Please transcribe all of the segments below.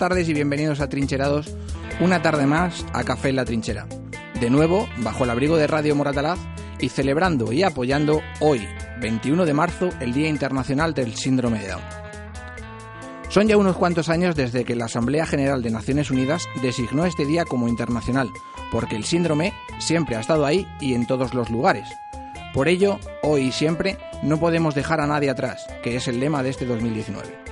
Tardes y bienvenidos a Trincherados, una tarde más a Café en la Trinchera. De nuevo, bajo el abrigo de Radio Moratalaz y celebrando y apoyando hoy, 21 de marzo, el Día Internacional del Síndrome de Down. Son ya unos cuantos años desde que la Asamblea General de Naciones Unidas designó este día como internacional, porque el síndrome siempre ha estado ahí y en todos los lugares. Por ello, hoy y siempre, no podemos dejar a nadie atrás, que es el lema de este 2019.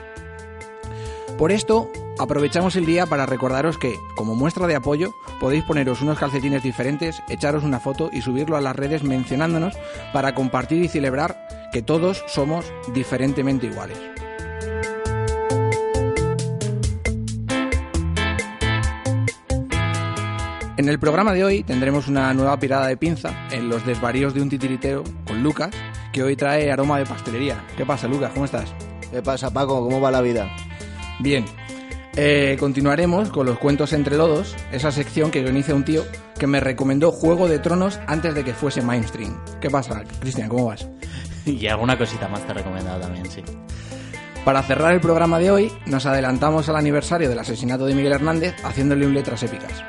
Por esto, aprovechamos el día para recordaros que, como muestra de apoyo, podéis poneros unos calcetines diferentes, echaros una foto y subirlo a las redes mencionándonos para compartir y celebrar que todos somos diferentemente iguales. En el programa de hoy tendremos una nueva pirada de pinza en los desvaríos de un titiritero con Lucas, que hoy trae aroma de pastelería. ¿Qué pasa, Lucas? ¿Cómo estás? ¿Qué pasa, Paco? ¿Cómo va la vida? Bien. Eh, continuaremos con los cuentos entre lodos, esa sección que organiza un tío que me recomendó Juego de Tronos antes de que fuese mainstream. ¿Qué pasa, Cristian? ¿Cómo vas? Y alguna cosita más te he recomendado también, sí. Para cerrar el programa de hoy, nos adelantamos al aniversario del asesinato de Miguel Hernández haciéndole un letras épicas.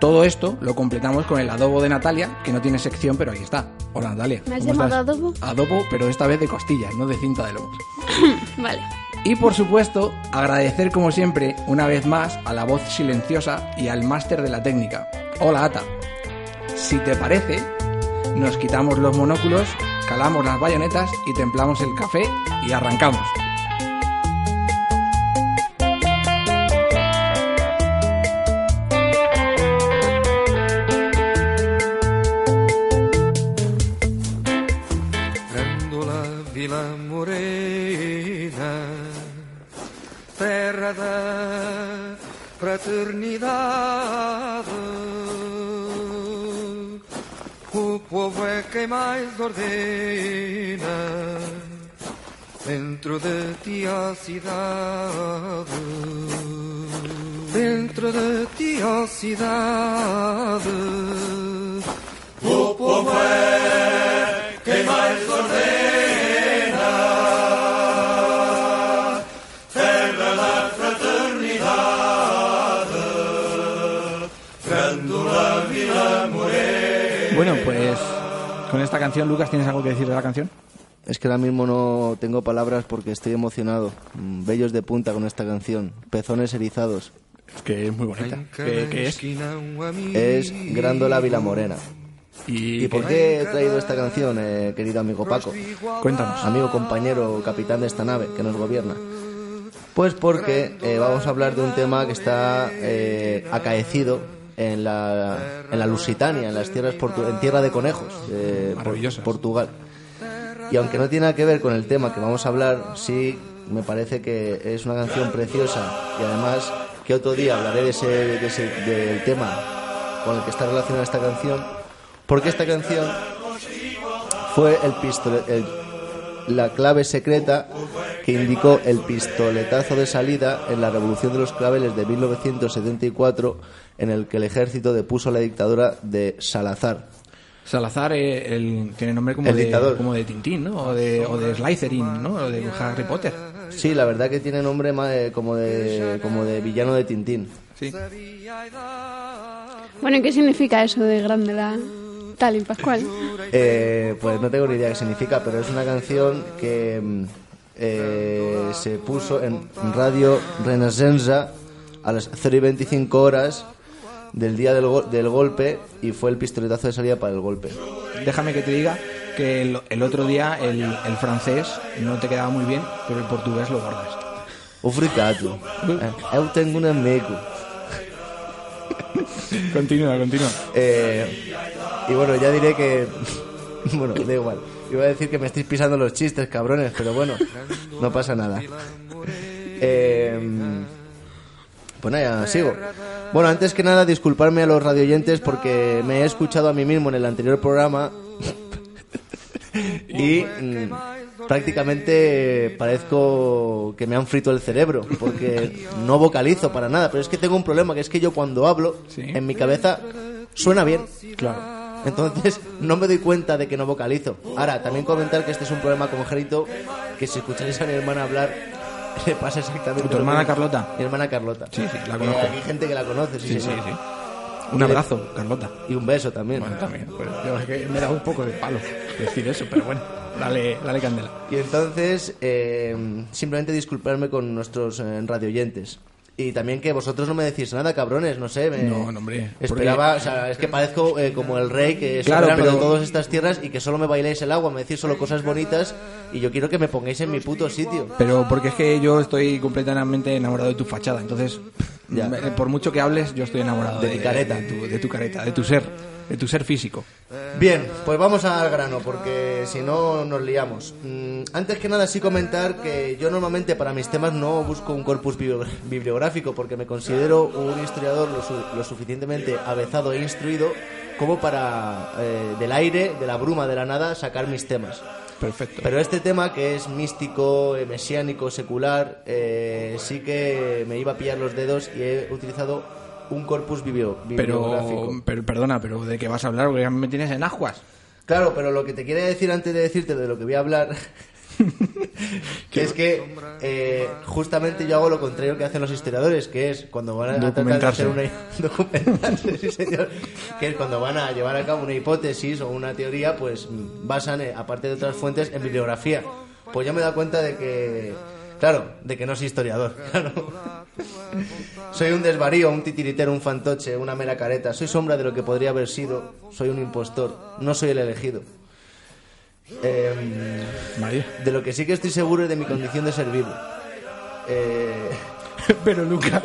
Todo esto lo completamos con el adobo de Natalia, que no tiene sección, pero ahí está. Hola Natalia. ¿Me has ¿cómo llamado estás? adobo? Adobo, pero esta vez de costillas, no de cinta de lomos. Vale. Y por supuesto, agradecer como siempre, una vez más, a la voz silenciosa y al máster de la técnica. Hola Ata. Si te parece, nos quitamos los monóculos, calamos las bayonetas y templamos el café y arrancamos. Mais ordena dentro de ti a cidade. Dentro de ti a cidade. Con esta canción, Lucas, ¿tienes algo que decir de la canción? Es que ahora mismo no tengo palabras porque estoy emocionado. Mm, Bellos de punta con esta canción. Pezones erizados. Es que es muy bonita. ¿Qué, qué es? Es Grándola Vila Morena. ¿Y, ¿Y por qué he traído esta canción, eh, querido amigo Paco? Cuéntanos. Amigo, compañero, capitán de esta nave que nos gobierna. Pues porque eh, vamos a hablar de un tema que está eh, acaecido en la, en la Lusitania, en las tierras portu- en tierra de conejos, eh, Por-. Portugal. Y aunque no tiene nada que ver con el tema que vamos a hablar, sí me parece que es una canción preciosa y además que otro día hablaré de ese, de ese- del tema con el que está relacionada esta canción, porque esta canción fue el pistole- el- la clave secreta que indicó el pistoletazo de salida en la Revolución de los Claveles de 1974, en el que el ejército depuso la dictadura de Salazar. Salazar eh, el- tiene nombre como El de, dictador. como de Tintín, ¿no? O de, o de Slytherin, ¿no? O de Harry Potter. Sí, la verdad que tiene nombre ma- eh, como de, como de villano de Tintín. Sí. Bueno, ¿y qué significa eso de grande la tal y Pascual? Eh, pues no tengo ni idea qué significa, pero es una canción que mm, eh, se puso en Radio Renaissance a las 0 y 25 horas del día del, go- del golpe y fue el pistoletazo de salida para el golpe. Déjame que te diga que el, el otro día el, el francés no te quedaba muy bien, pero el portugués lo guardas. Obrigado. Eh, eu tengo un amigo. Continúa, continúa. Eh, y bueno, ya diré que... bueno, da igual. Iba a decir que me estáis pisando los chistes, cabrones, pero bueno, no pasa nada. Eh, pues nada, sigo. Bueno, antes que nada, disculparme a los radioyentes porque me he escuchado a mí mismo en el anterior programa y mm, prácticamente parezco que me han frito el cerebro porque no vocalizo para nada. Pero es que tengo un problema, que es que yo cuando hablo, Sí. en mi cabeza suena bien. Claro. Entonces no me doy cuenta de que no vocalizo. Ahora, también comentar que este es un problema congénito que si escucháis a mi hermana hablar le pasa exactamente ¿Tu hermana. Carlota? Mi hermana Carlota. Sí, sí, la Eh, conozco. Hay gente que la conoce, sí, Sí, sí, sí. Un abrazo, Carlota. Y un beso también. Bueno, también. Pues yo es que me da un poco de palo decir eso, pero bueno, dale, dale candela. Y entonces, eh, simplemente disculparme con nuestros eh, radioyentes. Y también que vosotros no me decís nada, cabrones, no sé. Me No, no, hombre, Esperaba, o sea, es que parezco eh, como el rey que es Claro, pero- de todas estas tierras y que solo me bailáis el agua, me decís solo cosas bonitas y yo quiero que me pongáis en mi puto sitio. Pero porque es que yo estoy completamente enamorado de tu fachada, entonces, Ya. por mucho que hables, yo estoy enamorado De mi careta. de tu, de tu careta, de tu ser, de tu ser físico. Bien, pues vamos al grano, porque si no nos liamos. Mm, antes que nada, sí comentar que yo normalmente para mis temas no busco un corpus bibli- bibliográfico, porque me considero un historiador lo, su- lo suficientemente avezado e instruido como para, eh, del aire, de la bruma, de la nada, sacar mis temas. Perfecto. Pero este tema, que es místico, eh, mesiánico, secular, eh, sí que me iba a pillar los dedos y he utilizado un corpus biblio- bibliográfico. Pero, pero, perdona, pero ¿de qué vas a hablar? Porque ya me tienes en aguas. Claro, pero lo que te quería decir antes de decirte de lo que voy a hablar es que eh, justamente yo hago lo contrario que hacen los historiadores, que es cuando van a tratar de hacer una documentarse, sí, señor, que es cuando van a llevar a cabo una hipótesis o una teoría, pues basan, eh, aparte de otras fuentes, en bibliografía. Pues yo me he dado cuenta de que, claro, de que no soy historiador, claro. Soy un desvarío, un titiritero, un fantoche, una mera careta. Soy sombra de lo que podría haber sido. Soy un impostor. No soy el elegido. María. de lo que sí que estoy seguro es de mi condición de ser vivo. Eh, Pero Luca,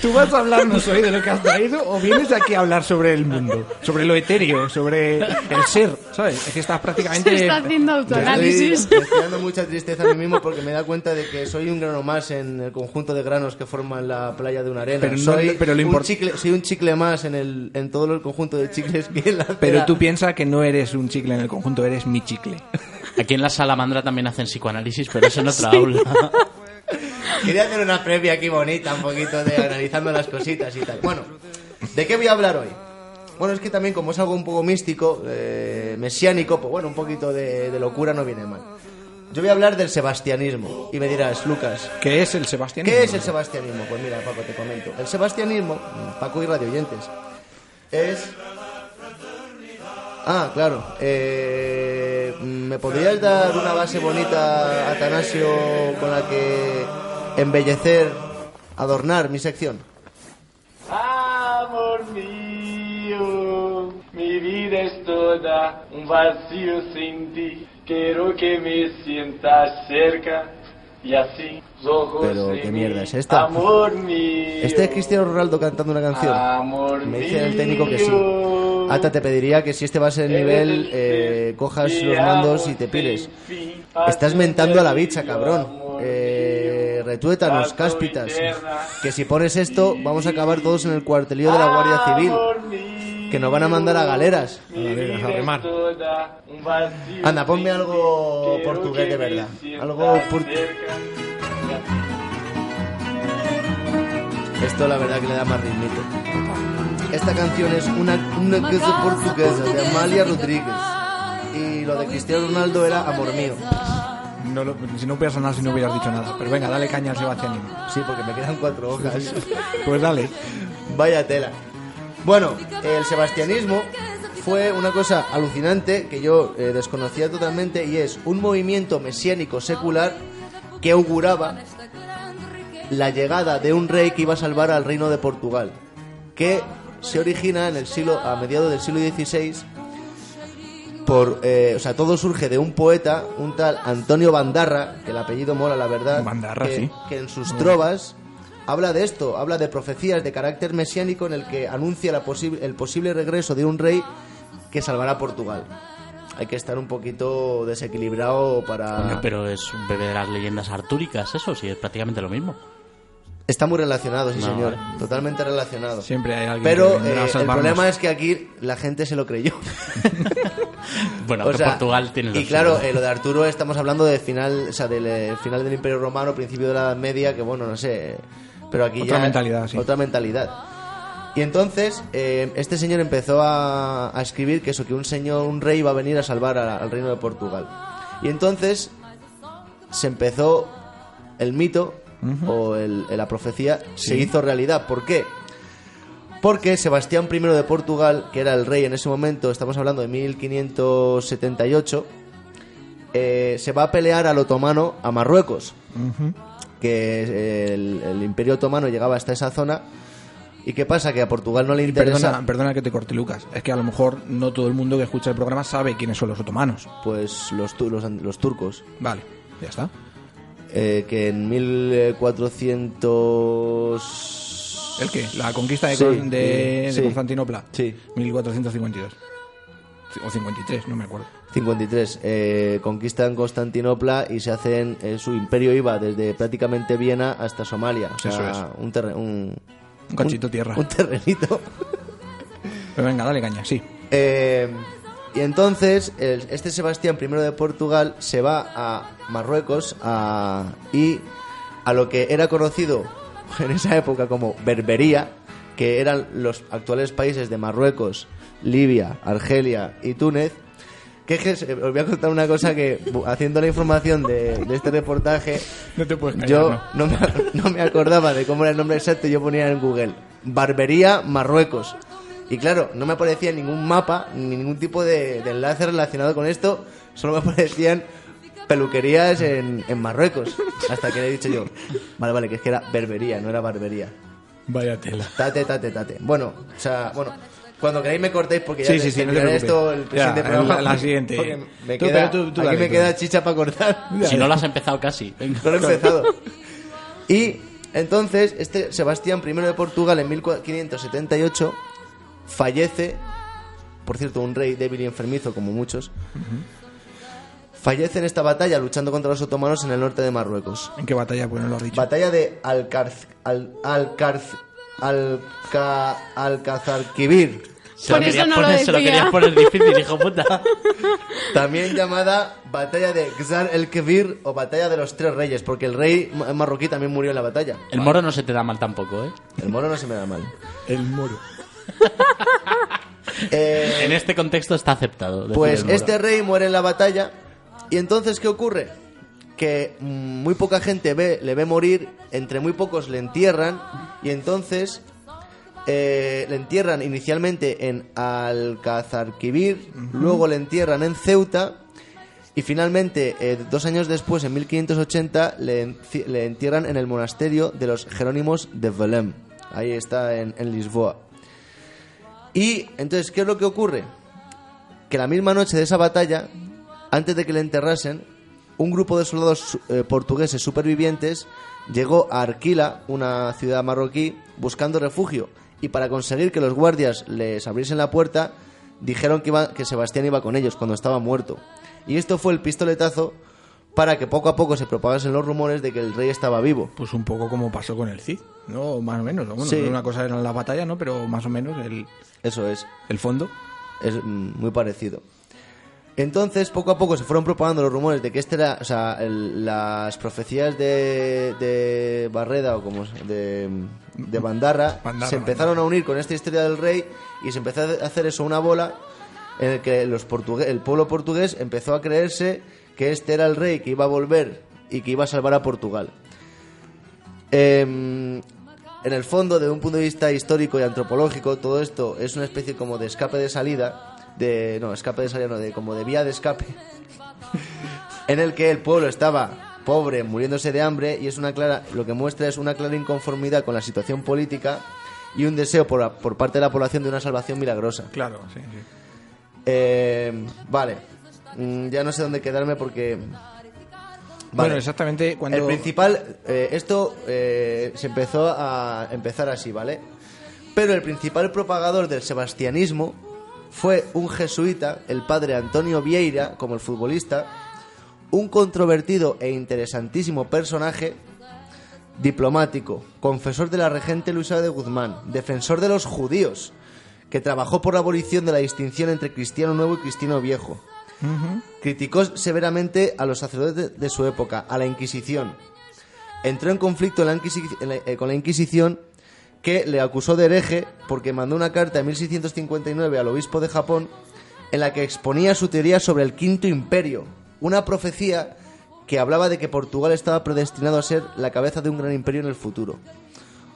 ¿tú vas a hablarnos hoy de lo que has traído o vienes aquí a hablar sobre el mundo? Sobre lo etéreo, sobre el ser, ¿sabes? Es que estás prácticamente... Se está haciendo estoy, autoanálisis. me estoy dando mucha tristeza a mí mismo porque me da cuenta de que soy un grano más en el conjunto de granos que forman la playa de una arena. Pero no- soy, pero lo un chicle, soy un chicle más en, el, en todo el conjunto de chicles que en la Pero tú piensas que no eres un chicle en el conjunto, eres mi chicle. Aquí en la salamandra también hacen psicoanálisis, pero es en otra aula. Quería hacer una previa aquí bonita, un poquito de analizando las cositas y tal. Bueno, ¿de qué voy a hablar hoy? Bueno, es que también como es algo un poco místico, eh, mesiánico, pues bueno, un poquito de, de locura no viene mal. Yo voy a hablar del sebastianismo. Y me dirás, Lucas, ¿Qué es el Sebastián? ¿qué es el sebastianismo? Pues mira, Paco, te comento. El sebastianismo, Paco y radioyentes, es... Ah, claro. Eh, ¿Me podrías dar una base bonita, Atanasio, con la que embellecer, adornar mi sección? Amor mío, mi vida es toda un vacío sin ti. Quiero que me sientas cerca y así Pero, ¿qué mierda es esta? Amor mío. Este es Cristiano Ronaldo cantando una canción. Amor Me dice el técnico que sí. Ata, te pediría que si este va a ser el nivel, eh, cojas los mandos y te pires. Estás mentando a la bicha, cabrón. Eh, retuétanos, cáspitas. Que si pones esto, vamos a acabar todos en el cuartelillo de la Guardia Civil. Que nos van a mandar a galeras. Mi galeras, a remar. Anda, ponme algo portugués de verdad. Algo por- Esto la verdad que le da más ritmito. Esta canción es una, una cosa portuguesa de Amalia Rodríguez. Y lo de Cristiano Ronaldo era Amor mío. No lo- si no hubieras sonado, si no hubieras dicho nada. Pero venga, dale caña al Sebastianismo. Sí, porque me quedan cuatro hojas. Pues dale. Vaya tela. Bueno, el sebastianismo fue una cosa alucinante que yo eh, desconocía totalmente y es un movimiento mesiánico secular que auguraba la llegada de un rey que iba a salvar al reino de Portugal, que se origina en el siglo a mediados del siglo XVI por, eh, o sea, todo surge de un poeta, un tal Antonio Bandarra, que el apellido mola, la verdad, Bandarra, que, sí. que en sus trovas habla de esto, habla de profecías de carácter mesiánico en el que anuncia la posi- el posible regreso de un rey que salvará a Portugal. Hay que estar un poquito desequilibrado para... Coño, pero es un bebé de las leyendas artúricas, eso sí, es prácticamente lo mismo. Está muy relacionado, sí No, señor, vale. totalmente relacionado. Siempre hay alguien Pero que eh, el problema es que aquí la gente se lo creyó. Bueno, O que sea, Portugal tiene y claro, eh, lo de Arturo estamos hablando de final, o sea, del eh, final del Imperio Romano, principio de la Edad Media, que bueno, no sé, pero aquí Otra ya mentalidad, sí. otra mentalidad. Y entonces eh, este señor empezó a, a escribir que eso, que un señor, un rey iba a venir a salvar a- al reino de Portugal. Y entonces se empezó el mito o el- la profecía se hizo realidad. ¿Por qué? Porque Sebastián I de Portugal, que era el rey en ese momento, estamos hablando de 1578, eh, se va a pelear al otomano a Marruecos, que el, el imperio otomano llegaba hasta esa zona. ¿Y qué pasa? Que a Portugal no le interesa. Perdona, perdona que te corte, Lucas. Es que a lo mejor no todo el mundo que escucha el programa sabe quiénes son los otomanos. Pues los, tu- los, los turcos. Vale, ya está. eh, que en 1400... ¿El qué? La conquista de, Sí, Con- de, de sí. Constantinopla. Sí. 1452. O 53, no me acuerdo. 53. Eh, conquistan Constantinopla y se hacen... eh, su imperio iba desde prácticamente Viena hasta Somalia. O sea, Eso es. un, un, Un cachito tierra. un terrenito. Pero venga, dale caña, sí. Eh, y entonces, el- este Sebastián I de Portugal se va a Marruecos a, y a lo que era conocido en esa época como Berbería, que eran los actuales países de Marruecos, Libia, Argelia y Túnez. Que es que se- os voy a contar una cosa que, haciendo la información de, de este reportaje, No te puedes callar, yo no. no me, no me acordaba de cómo era el nombre exacto y yo ponía en Google Barbería Marruecos. Y claro, no me aparecía ningún mapa ni ningún tipo de, de enlace relacionado con esto, solo me aparecían peluquerías en, en Marruecos. Hasta que le he dicho yo, vale, vale, que es que era berbería, no era barbería. Vaya tela. Tate, tate, tate. Bueno, o sea, bueno, cuando queréis me cortéis porque ya Sí, te- sí, sí, no te terminaré preocupes. esto el siguiente Ya, programa. la- la siguiente. Me Tú, queda, pero tú- tú aquí dale, me tú queda chicha para cortar. Si no lo has empezado casi. Venga. No lo he empezado. Y entonces, este Sebastián I de Portugal en 1578 fallece, por cierto, un rey débil y enfermizo como muchos, fallece en esta batalla luchando contra los otomanos en el norte de Marruecos. ¿En qué batalla? Pues no lo has dicho. Batalla de Alcarz, al, Alcarz, Alca, Alcazarquivir, Se lo Por eso querías no lo poner, se lo querías poner difícil, hijo puta. también llamada Batalla de Xar el Kebir o Batalla de los Tres Reyes, porque el rey ma- marroquí también murió en la batalla. El moro no se te da mal tampoco, ¿eh? El moro no se me da mal. El moro. Eh, En este contexto está aceptado. Pues este rey muere en la batalla y entonces ¿qué ocurre? Que muy poca gente ve, le ve morir, entre muy pocos le entierran y entonces eh, le entierran inicialmente en Alcazarquivir, luego le entierran en Ceuta y finalmente eh, dos años después, en 1580, le, le entierran en el monasterio de los Jerónimos de Belém. Ahí está en, en Lisboa. Y entonces, ¿qué es lo que ocurre? que la misma noche de esa batalla, antes de que le enterrasen, un grupo de soldados eh, portugueses supervivientes llegó a Arquila, una ciudad marroquí, buscando refugio. Y para conseguir que los guardias les abriesen la puerta, dijeron que, iba- que Sebastián iba con ellos cuando estaba muerto. Y esto fue el pistoletazo para que poco a poco se propagasen los rumores de que el rey estaba vivo. Pues un poco como pasó con el Cid, ¿no? Más o menos. Bueno, Sí. una cosa eran las batallas, ¿no? Pero más o menos el, Eso es. el fondo. Es mm, muy parecido. Entonces, poco a poco se fueron propagando los rumores de que este era, o sea, el- las profecías de, de Barreda o como de, de Bandarra, Bandarra, se empezaron a unir con esta historia del rey y se empezó a hacer eso una bola en el que los portugue- el pueblo portugués empezó a creerse que este era el rey que iba a volver y que iba a salvar a Portugal. Em, en el fondo, desde un punto de vista histórico y antropológico, todo esto es una especie como de escape de salida, de no, escape de salida, no, de como de vía de escape, en el que el pueblo estaba pobre, muriéndose de hambre y es una clara, lo que muestra es una clara inconformidad con la situación política y un deseo por, por parte de la población de una salvación milagrosa. Claro, sí, sí. Eh, vale, Mm, ya no sé dónde quedarme porque Bueno, exactamente cuando... el principal, eh, esto eh, se empezó a empezar así, ¿vale? Pero el principal propagador del sebastianismo fue un jesuita, el padre Antonio Vieira, como el futbolista, un controvertido e interesantísimo personaje diplomático, confesor de la regente Luisa de Guzmán, defensor de los judíos, que trabajó por la abolición de la distinción entre cristiano nuevo y cristiano viejo. Criticó severamente a los sacerdotes de su época, a la Inquisición. Entró en conflicto en la Inquisi- en la- eh, con la Inquisición que le acusó de hereje porque mandó una carta en 1659 al obispo de Japón en la que exponía su teoría sobre el quinto imperio, una profecía que hablaba de que Portugal estaba predestinado a ser la cabeza de un gran imperio en el futuro.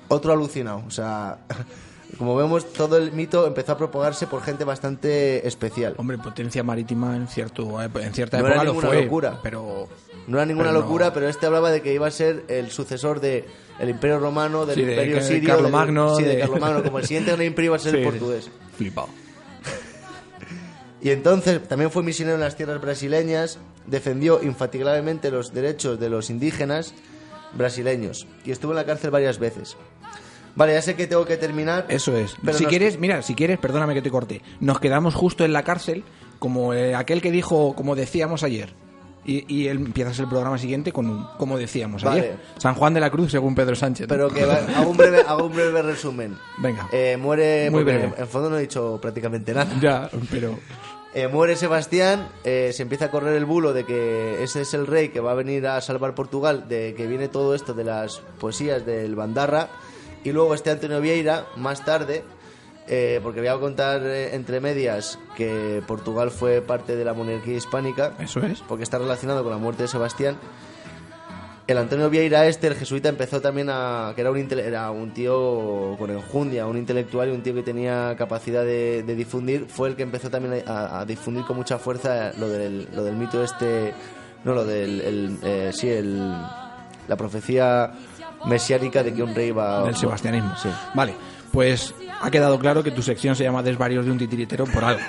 Otro alucinado, o sea, como vemos, todo el mito empezó a propagarse por gente bastante especial. Hombre, potencia marítima en, cierto, en cierta No era época lo ninguna fue, locura. pero... No era ninguna Pero no- locura, pero este hablaba de que iba a ser el sucesor de el Imperio Romano, del Sí, de Imperio Sirio, Carlomagno, del- sí, de de- Carlomagno, como el siguiente gran imperio iba a ser Sí, el portugués. Flipado. Y entonces también fue misionero en las tierras brasileñas, defendió infatigablemente los derechos de los indígenas brasileños y estuvo en la cárcel varias veces. Vale, ya sé que tengo que terminar. Eso es. Pero si nos- quieres, mira, si quieres, perdóname que te corte. Nos quedamos justo en la cárcel, como eh, aquel que dijo, como decíamos ayer. Y, y él empiezas el programa siguiente con un, como decíamos Vale. ayer. San Juan de la Cruz, según Pedro Sánchez. Pero que va- hago, un breve, hago un breve resumen. Venga. Eh, muere. Muy breve. En fondo no he dicho prácticamente nada. Ya, pero... Eh, muere Sebastián, eh, se empieza a correr el bulo de que ese es el rey que va a venir a salvar Portugal, de que viene todo esto de las poesías del Bandarra, y luego este Antonio Vieira, más tarde, eh, porque voy a contar eh, entre medias que Portugal fue parte de la monarquía hispánica, Eso es. porque está relacionado con la muerte de Sebastián. El Antonio Vieira este, el jesuita, empezó también a... que era un, era un tío con enjundia, un intelectual y un tío que tenía capacidad de, de difundir, fue el que empezó también a, a difundir con mucha fuerza lo del, lo del mito este... No, lo del... el, eh, sí, el, la profecía mesiánica de que un rey va... del sebastianismo. Sí. Vale, pues ha quedado claro que tu sección se llama Desvarios de un titiritero por algo.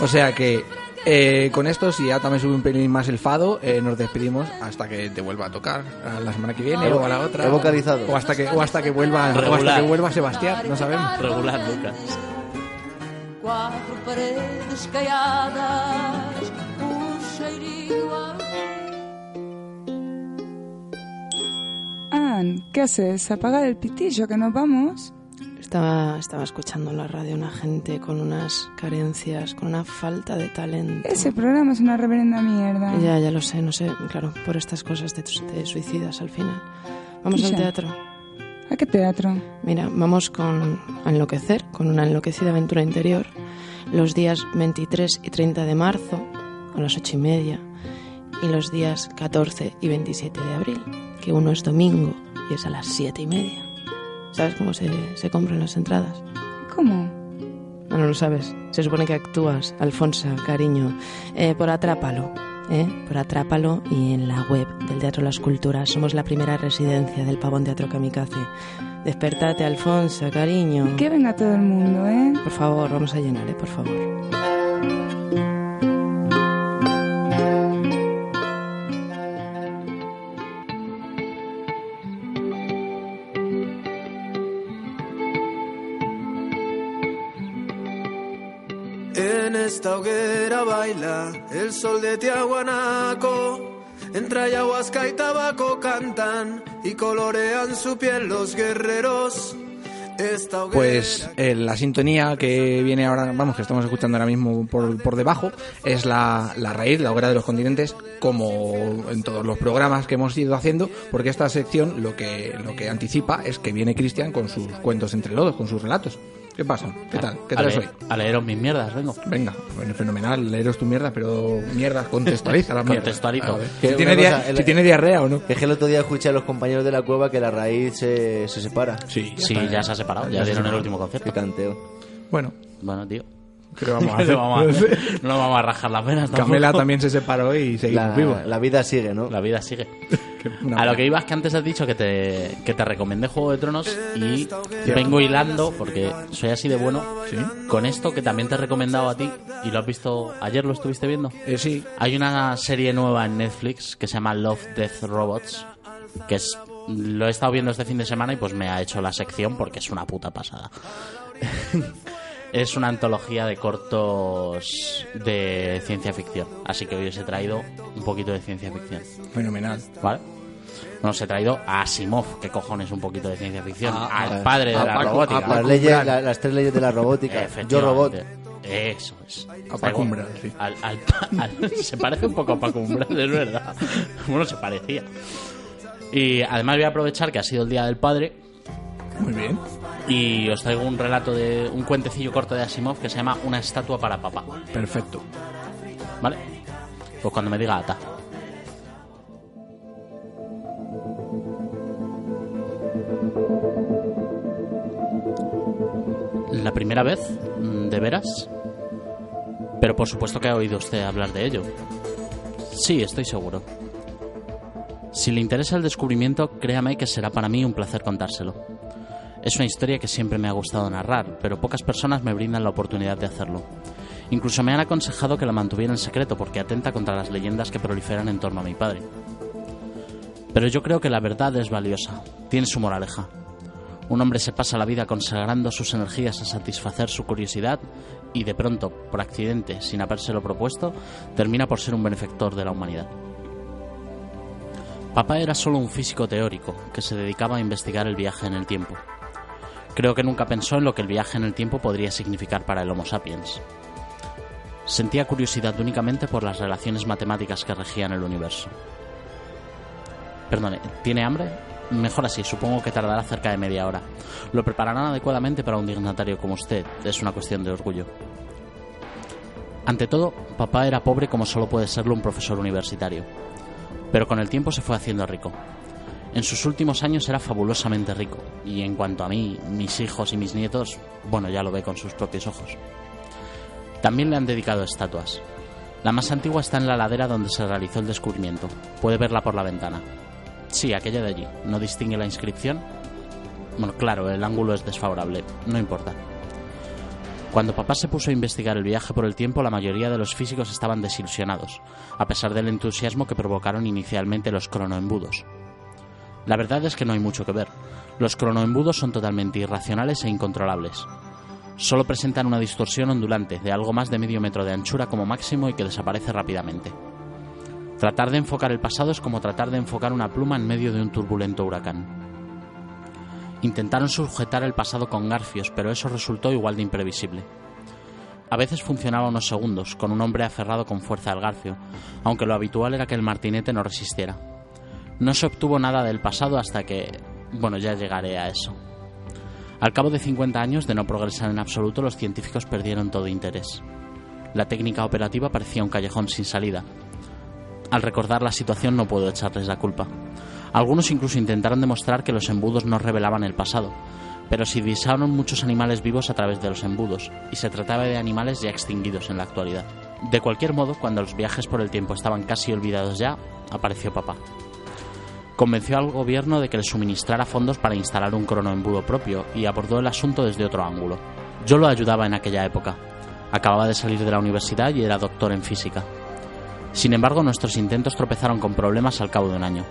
O sea que eh, con esto, si ya también sube un pelín más el fado, eh, nos despedimos hasta que te vuelva a tocar a la semana que viene o a la otra. he vocalizado. O hasta que, o hasta que vuelva, o hasta que vuelva Sebastián, no sabemos. Regular, Lucas. Quatro paredes caiadas, um ¿qué haces? Apagar el pitillo, que nos vamos. Estaba, estaba escuchando en la radio una gente con unas carencias, con una falta de talento. Ese programa es una reverenda mierda. Ya, ya lo sé, no sé, claro, por estas cosas te, te suicidas al final. Vamos al Ya. teatro. ¿A qué teatro? Mira, vamos con a enloquecer, con una enloquecida aventura interior, los días 23 y 30 de marzo, a las ocho y media, y los días 14 y 27 de abril, que uno es domingo y es a las siete y media. ¿Sabes cómo se, se compran las entradas? ¿Cómo? No, no lo sabes. Se supone que actúas, Alfonsa, cariño, eh, por Atrápalo. ¿eh? Por Atrápalo y en la web del Teatro Las Culturas. Somos la primera residencia del Pavón Teatro Kamikaze. Despertate, Alfonsa, cariño. Que venga todo el mundo, ¿eh? Por favor, vamos a llenar, ¿eh? Por favor. Esta hoguera baila el sol de Tiahuanaco. Entre ayahuasca y tabaco cantan y colorean su piel los guerreros. Esta hoguera Pues eh, la sintonía que viene ahora, vamos, que estamos escuchando ahora mismo por, por debajo, es la, la raíz, la hoguera de los continentes, como en todos los programas que hemos ido haciendo, porque esta sección lo que, lo que anticipa es que viene Cristian con sus cuentos entre lodos, con sus relatos. ¿Qué pasa? ¿Qué tal? ¿Qué tal leer, a leeros mis mierdas, vengo. Venga, bueno, fenomenal, leeros tu mierda, pero mierda, contextualiza la. Contextualizo. Si tiene, cosa, el- si tiene diarrea o no. Es que el otro día escuché a los compañeros de la cueva que la raíz se, se separa. Sí, Sí, ya se ha separado, ya se dieron el separó. último Qué concierto. canteo. Bueno, Bueno, tío. ¿qué vamos a No hacer? le vamos a, no vamos a rajar las venas. tampoco. Camela también se separó y seguimos La, vivos. la vida sigue, ¿no? La vida sigue. A lo que iba es que antes has dicho que te, que te recomendé Juego de Tronos y vengo hilando, porque soy así de bueno, con esto que también te he recomendado a ti y lo has visto, ayer lo estuviste viendo. Eh, sí, Hay una serie nueva en Netflix que se llama Love, Death, Robots, que es lo he estado viendo este fin de semana y pues me ha hecho la sección porque es una puta pasada. es una antología de cortos de ciencia ficción, así que hoy os he traído un poquito de ciencia ficción. fenomenal. ¿Vale? Bueno, os he traído a Asimov, que cojones un poquito de ciencia ficción, Ah, al ah, padre de a la robótica. a Las, leyes, la- las tres leyes de la robótica. Yo robot. Eso es. A Paco Umbral, sí. Al- al- al- se parece un poco a Paco Umbral, es verdad. Bueno, se parecía. Y además voy a aprovechar que ha sido el Día del Padre Muy bien. y os traigo un relato de un cuentecillo corto de Asimov que se llama Una estatua para papá. Perfecto. ¿Vale? Pues cuando me diga ata. ¿La primera vez? Mm, ¿De veras? Pero por supuesto que ha oído usted hablar de ello. Sí, estoy seguro. Si le interesa el descubrimiento, créame que será para mí un placer contárselo. Es una historia que siempre me ha gustado narrar, pero pocas personas me brindan la oportunidad de hacerlo. Incluso me han aconsejado que la mantuviera en secreto porque atenta contra las leyendas que proliferan en torno a mi padre. Pero yo creo que la verdad es valiosa, tiene su moraleja. Un hombre se pasa la vida consagrando sus energías a satisfacer su curiosidad y de pronto, por accidente, sin habérselo propuesto, termina por ser un benefactor de la humanidad. Papá era solo un físico teórico que se dedicaba a investigar el viaje en el tiempo. Creo que nunca pensó en lo que el viaje en el tiempo podría significar para el Homo sapiens. Sentía curiosidad únicamente por las relaciones matemáticas que regían el universo. Perdone, ¿tiene hambre? Mejor así, supongo que tardará cerca de media hora. Lo prepararán adecuadamente para un dignatario como usted, es una cuestión de orgullo. Ante todo, papá era pobre como solo puede serlo un profesor universitario. Pero con el tiempo se fue haciendo rico. En sus últimos años era fabulosamente rico, y en cuanto a mí, mis hijos y mis nietos, bueno, ya lo ve con sus propios ojos. También le han dedicado estatuas. La más antigua está en la ladera donde se realizó el descubrimiento. Puede verla por la ventana. Sí, aquella de allí. ¿No distingue la inscripción? Bueno, claro, el ángulo es desfavorable. No importa. Cuando papá se puso a investigar el viaje por el tiempo, la mayoría de los físicos estaban desilusionados, a pesar del entusiasmo que provocaron inicialmente los cronoembudos. La verdad es que no hay mucho que ver. Los cronoembudos son totalmente irracionales e incontrolables. Solo presentan una distorsión ondulante de algo más de medio metro de anchura como máximo y que desaparece rápidamente. Tratar de enfocar el pasado es como tratar de enfocar una pluma en medio de un turbulento huracán. Intentaron sujetar el pasado con garfios, pero eso resultó igual de imprevisible. A veces funcionaba unos segundos, con un hombre aferrado con fuerza al garfio, aunque lo habitual era que el martinete no resistiera. No se obtuvo nada del pasado hasta que... bueno, ya llegaré a eso. Al cabo de 50 años de no progresar en absoluto, los científicos perdieron todo interés. La técnica operativa parecía un callejón sin salida. Al recordar la situación no puedo echarles la culpa. Algunos incluso intentaron demostrar que los embudos no revelaban el pasado, pero se divisaron muchos animales vivos a través de los embudos, y se trataba de animales ya extinguidos en la actualidad. De cualquier modo, cuando los viajes por el tiempo estaban casi olvidados ya, apareció papá. Convenció al gobierno de que le suministrara fondos para instalar un cronoembudo propio y abordó el asunto desde otro ángulo. Yo lo ayudaba en aquella época. Acababa de salir de la universidad y era doctor en física. Sin embargo, nuestros intentos tropezaron con problemas al cabo de un año.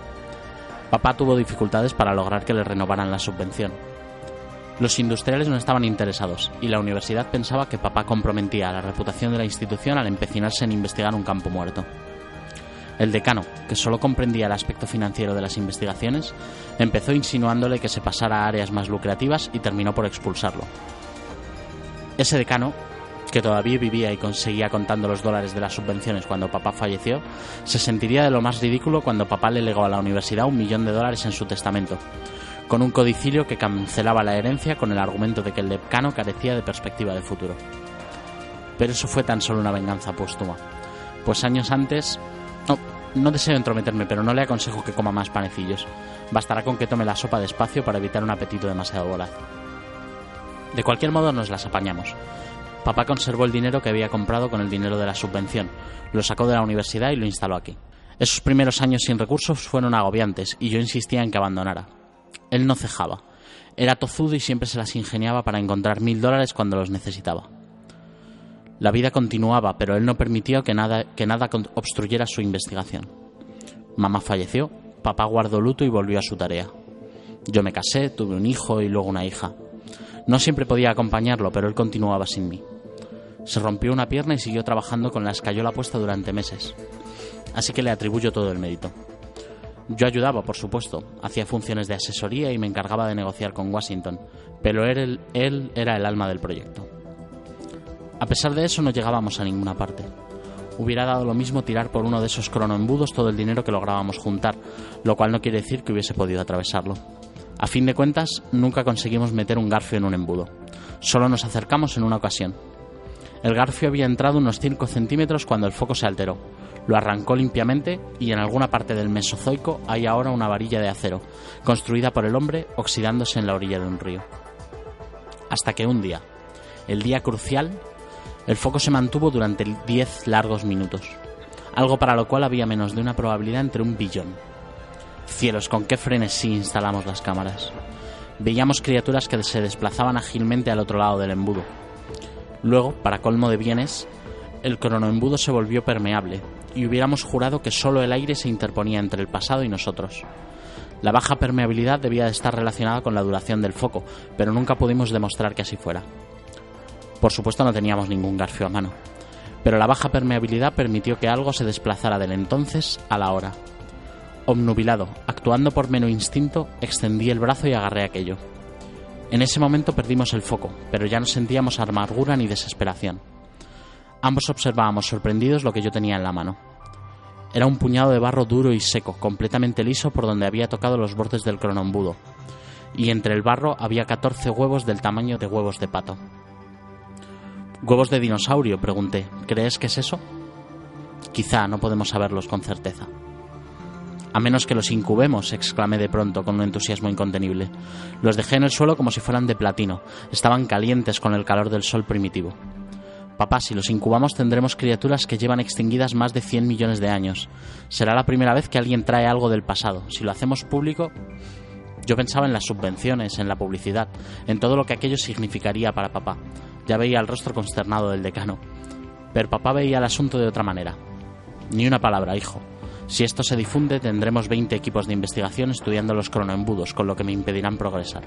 Papá tuvo dificultades para lograr que le renovaran la subvención. Los industriales no estaban interesados y la universidad pensaba que papá comprometía la reputación de la institución al empecinarse en investigar un campo muerto. El decano, que solo comprendía el aspecto financiero de las investigaciones, empezó insinuándole que se pasara a áreas más lucrativas y terminó por expulsarlo. Ese decano, que todavía vivía y conseguía contando los dólares de las subvenciones cuando papá falleció, se sentiría de lo más ridículo cuando papá le legó a la universidad un millón de dólares en su testamento, con un codicilio que cancelaba la herencia con el argumento de que el decano carecía de perspectiva de futuro. Pero eso fue tan solo una venganza póstuma, pues años antes no, no deseo entrometerme, pero no le aconsejo que coma más panecillos. Bastará con que tome la sopa despacio para evitar un apetito demasiado voraz. De cualquier modo nos las apañamos. Papá conservó el dinero que había comprado con el dinero de la subvención, lo sacó de la universidad y lo instaló aquí. Esos primeros años sin recursos fueron agobiantes y yo insistía en que abandonara. Él no cejaba. Era tozudo y siempre se las ingeniaba para encontrar mil dólares cuando los necesitaba. La vida continuaba, pero él no permitió que nada, que nada obstruyera su investigación. Mamá falleció, papá guardó luto y volvió a su tarea. Yo me casé, tuve un hijo y luego una hija. No siempre podía acompañarlo, pero él continuaba sin mí. Se rompió una pierna y siguió trabajando con la escayola puesta durante meses. Así que le atribuyo todo el mérito. Yo ayudaba, por supuesto, hacía funciones de asesoría y me encargaba de negociar con Washington, pero él, él era el alma del proyecto. A pesar de eso no llegábamos a ninguna parte. Hubiera dado lo mismo tirar por uno de esos cronoembudos todo el dinero que lográbamos juntar, lo cual no quiere decir que hubiese podido atravesarlo. A fin de cuentas, nunca conseguimos meter un garfio en un embudo. Solo nos acercamos en una ocasión. El garfio había entrado unos 5 centímetros cuando el foco se alteró. Lo arrancó limpiamente y en alguna parte del Mesozoico hay ahora una varilla de acero, construida por el hombre oxidándose en la orilla de un río. Hasta que un día, el día crucial, el foco se mantuvo durante 10 largos minutos, algo para lo cual había menos de una probabilidad entre un billón. Cielos, con qué frenesí instalamos las cámaras. Veíamos criaturas que se desplazaban ágilmente al otro lado del embudo. Luego, para colmo de bienes, el cronoembudo se volvió permeable y hubiéramos jurado que solo el aire se interponía entre el pasado y nosotros. La baja permeabilidad debía de estar relacionada con la duración del foco, pero nunca pudimos demostrar que así fuera. Por supuesto no teníamos ningún garfio a mano, pero la baja permeabilidad permitió que algo se desplazara del entonces a la hora. Obnubilado, actuando por mero instinto, extendí el brazo y agarré aquello. En ese momento perdimos el foco, pero ya no sentíamos amargura ni desesperación. Ambos observábamos sorprendidos lo que yo tenía en la mano. Era un puñado de barro duro y seco, completamente liso por donde había tocado los bordes del cronombudo, y entre el barro había 14 huevos del tamaño de huevos de pato. ¿Huevos de dinosaurio? pregunté. ¿Crees que es eso? Quizá no podemos saberlos con certeza. A menos que los incubemos, exclamé de pronto con un entusiasmo incontenible. Los dejé en el suelo como si fueran de platino. Estaban calientes con el calor del sol primitivo. Papá, si los incubamos tendremos criaturas que llevan extinguidas más de 100 millones de años. Será la primera vez que alguien trae algo del pasado. Si lo hacemos público... Yo pensaba en las subvenciones, en la publicidad, en todo lo que aquello significaría para papá. Ya veía el rostro consternado del decano. Pero papá veía el asunto de otra manera. Ni una palabra, hijo. Si esto se difunde, tendremos 20 equipos de investigación estudiando los cronoembudos, con lo que me impedirán progresar.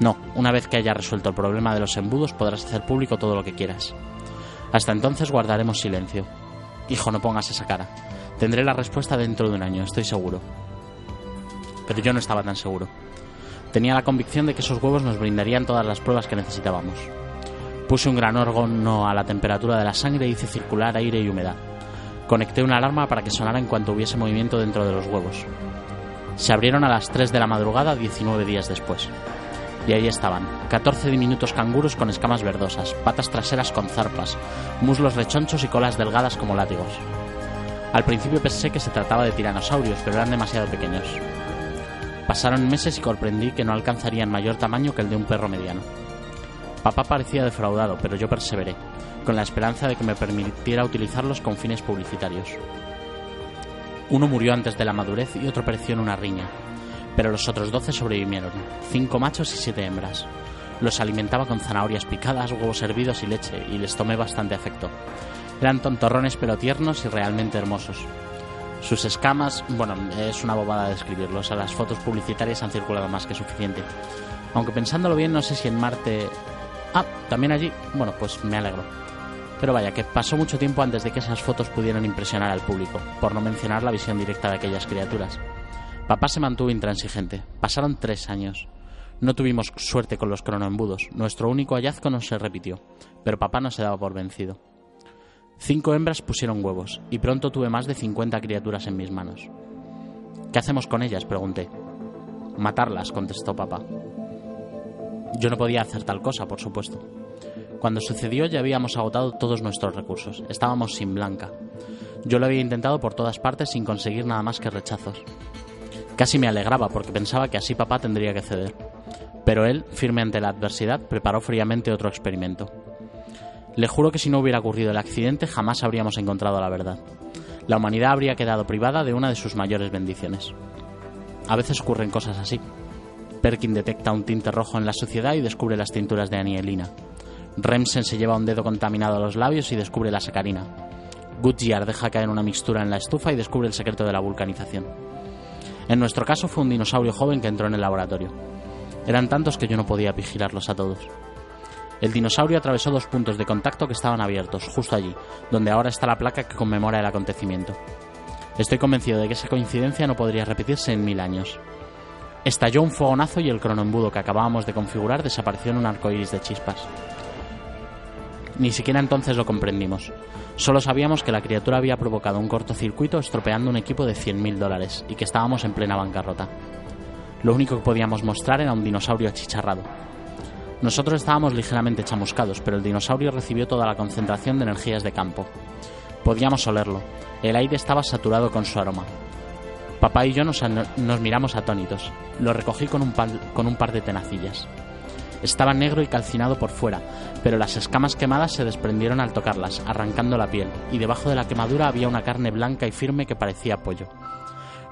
No, una vez que haya resuelto el problema de los embudos, podrás hacer público todo lo que quieras. Hasta entonces guardaremos silencio. Hijo, no pongas esa cara. Tendré la respuesta dentro de un año, estoy seguro. Pero yo no estaba tan seguro. Tenía la convicción de que esos huevos nos brindarían todas las pruebas que necesitábamos. Puse un gran órgano a la temperatura de la sangre e hice circular aire y humedad. Conecté una alarma para que sonara en cuanto hubiese movimiento dentro de los huevos. Se abrieron a las 3 de la madrugada 19 días después. Y ahí estaban, 14 diminutos canguros con escamas verdosas, patas traseras con zarpas, muslos rechonchos y colas delgadas como látigos. Al principio pensé que se trataba de tiranosaurios, pero eran demasiado pequeños. Pasaron meses y comprendí que no alcanzarían mayor tamaño que el de un perro mediano. Papá parecía defraudado, pero yo perseveré, con la esperanza de que me permitiera utilizarlos con fines publicitarios. Uno murió antes de la madurez y otro pereció en una riña, pero los otros doce sobrevivieron, cinco machos y siete hembras. Los alimentaba con zanahorias picadas, huevos hervidos y leche, y les tomé bastante afecto. Eran tontorrones pero tiernos y realmente hermosos. Sus escamas, bueno, es una bobada describirlos, a las fotos publicitarias han circulado más que suficiente. Aunque pensándolo bien, no sé si en Marte... Ah, también allí. Bueno, pues me alegro. Pero vaya, que pasó mucho tiempo antes de que esas fotos pudieran impresionar al público, por no mencionar la visión directa de aquellas criaturas. Papá se mantuvo intransigente. Pasaron tres años. No tuvimos suerte con los cronoembudos. Nuestro único hallazgo no se repitió, pero papá no se daba por vencido. Cinco hembras pusieron huevos, y pronto tuve más de 50 criaturas en mis manos. ¿Qué hacemos con ellas? pregunté. Matarlas, contestó papá. Yo no podía hacer tal cosa, por supuesto. Cuando sucedió ya habíamos agotado todos nuestros recursos. Estábamos sin blanca. Yo lo había intentado por todas partes sin conseguir nada más que rechazos. Casi me alegraba porque pensaba que así papá tendría que ceder. Pero él, firme ante la adversidad, preparó fríamente otro experimento. Le juro que si no hubiera ocurrido el accidente jamás habríamos encontrado la verdad. La humanidad habría quedado privada de una de sus mayores bendiciones. A veces ocurren cosas así. Perkin detecta un tinte rojo en la suciedad y descubre las tinturas de anielina. Remsen se lleva un dedo contaminado a los labios y descubre la sacarina. Goodyear deja caer una mixtura en la estufa y descubre el secreto de la vulcanización. En nuestro caso fue un dinosaurio joven que entró en el laboratorio. Eran tantos que yo no podía vigilarlos a todos. El dinosaurio atravesó dos puntos de contacto que estaban abiertos, justo allí, donde ahora está la placa que conmemora el acontecimiento. Estoy convencido de que esa coincidencia no podría repetirse en mil años. Estalló un fogonazo y el cronoembudo que acabábamos de configurar desapareció en un arcoíris de chispas. Ni siquiera entonces lo comprendimos. Solo sabíamos que la criatura había provocado un cortocircuito estropeando un equipo de 100.000 dólares y que estábamos en plena bancarrota. Lo único que podíamos mostrar era un dinosaurio achicharrado. Nosotros estábamos ligeramente chamuscados, pero el dinosaurio recibió toda la concentración de energías de campo. Podíamos olerlo. El aire estaba saturado con su aroma. Papá y yo nos, miramos atónitos. Lo recogí con un, con un par de tenacillas. Estaba negro y calcinado por fuera, pero las escamas quemadas se desprendieron al tocarlas, arrancando la piel, y debajo de la quemadura había una carne blanca y firme que parecía pollo.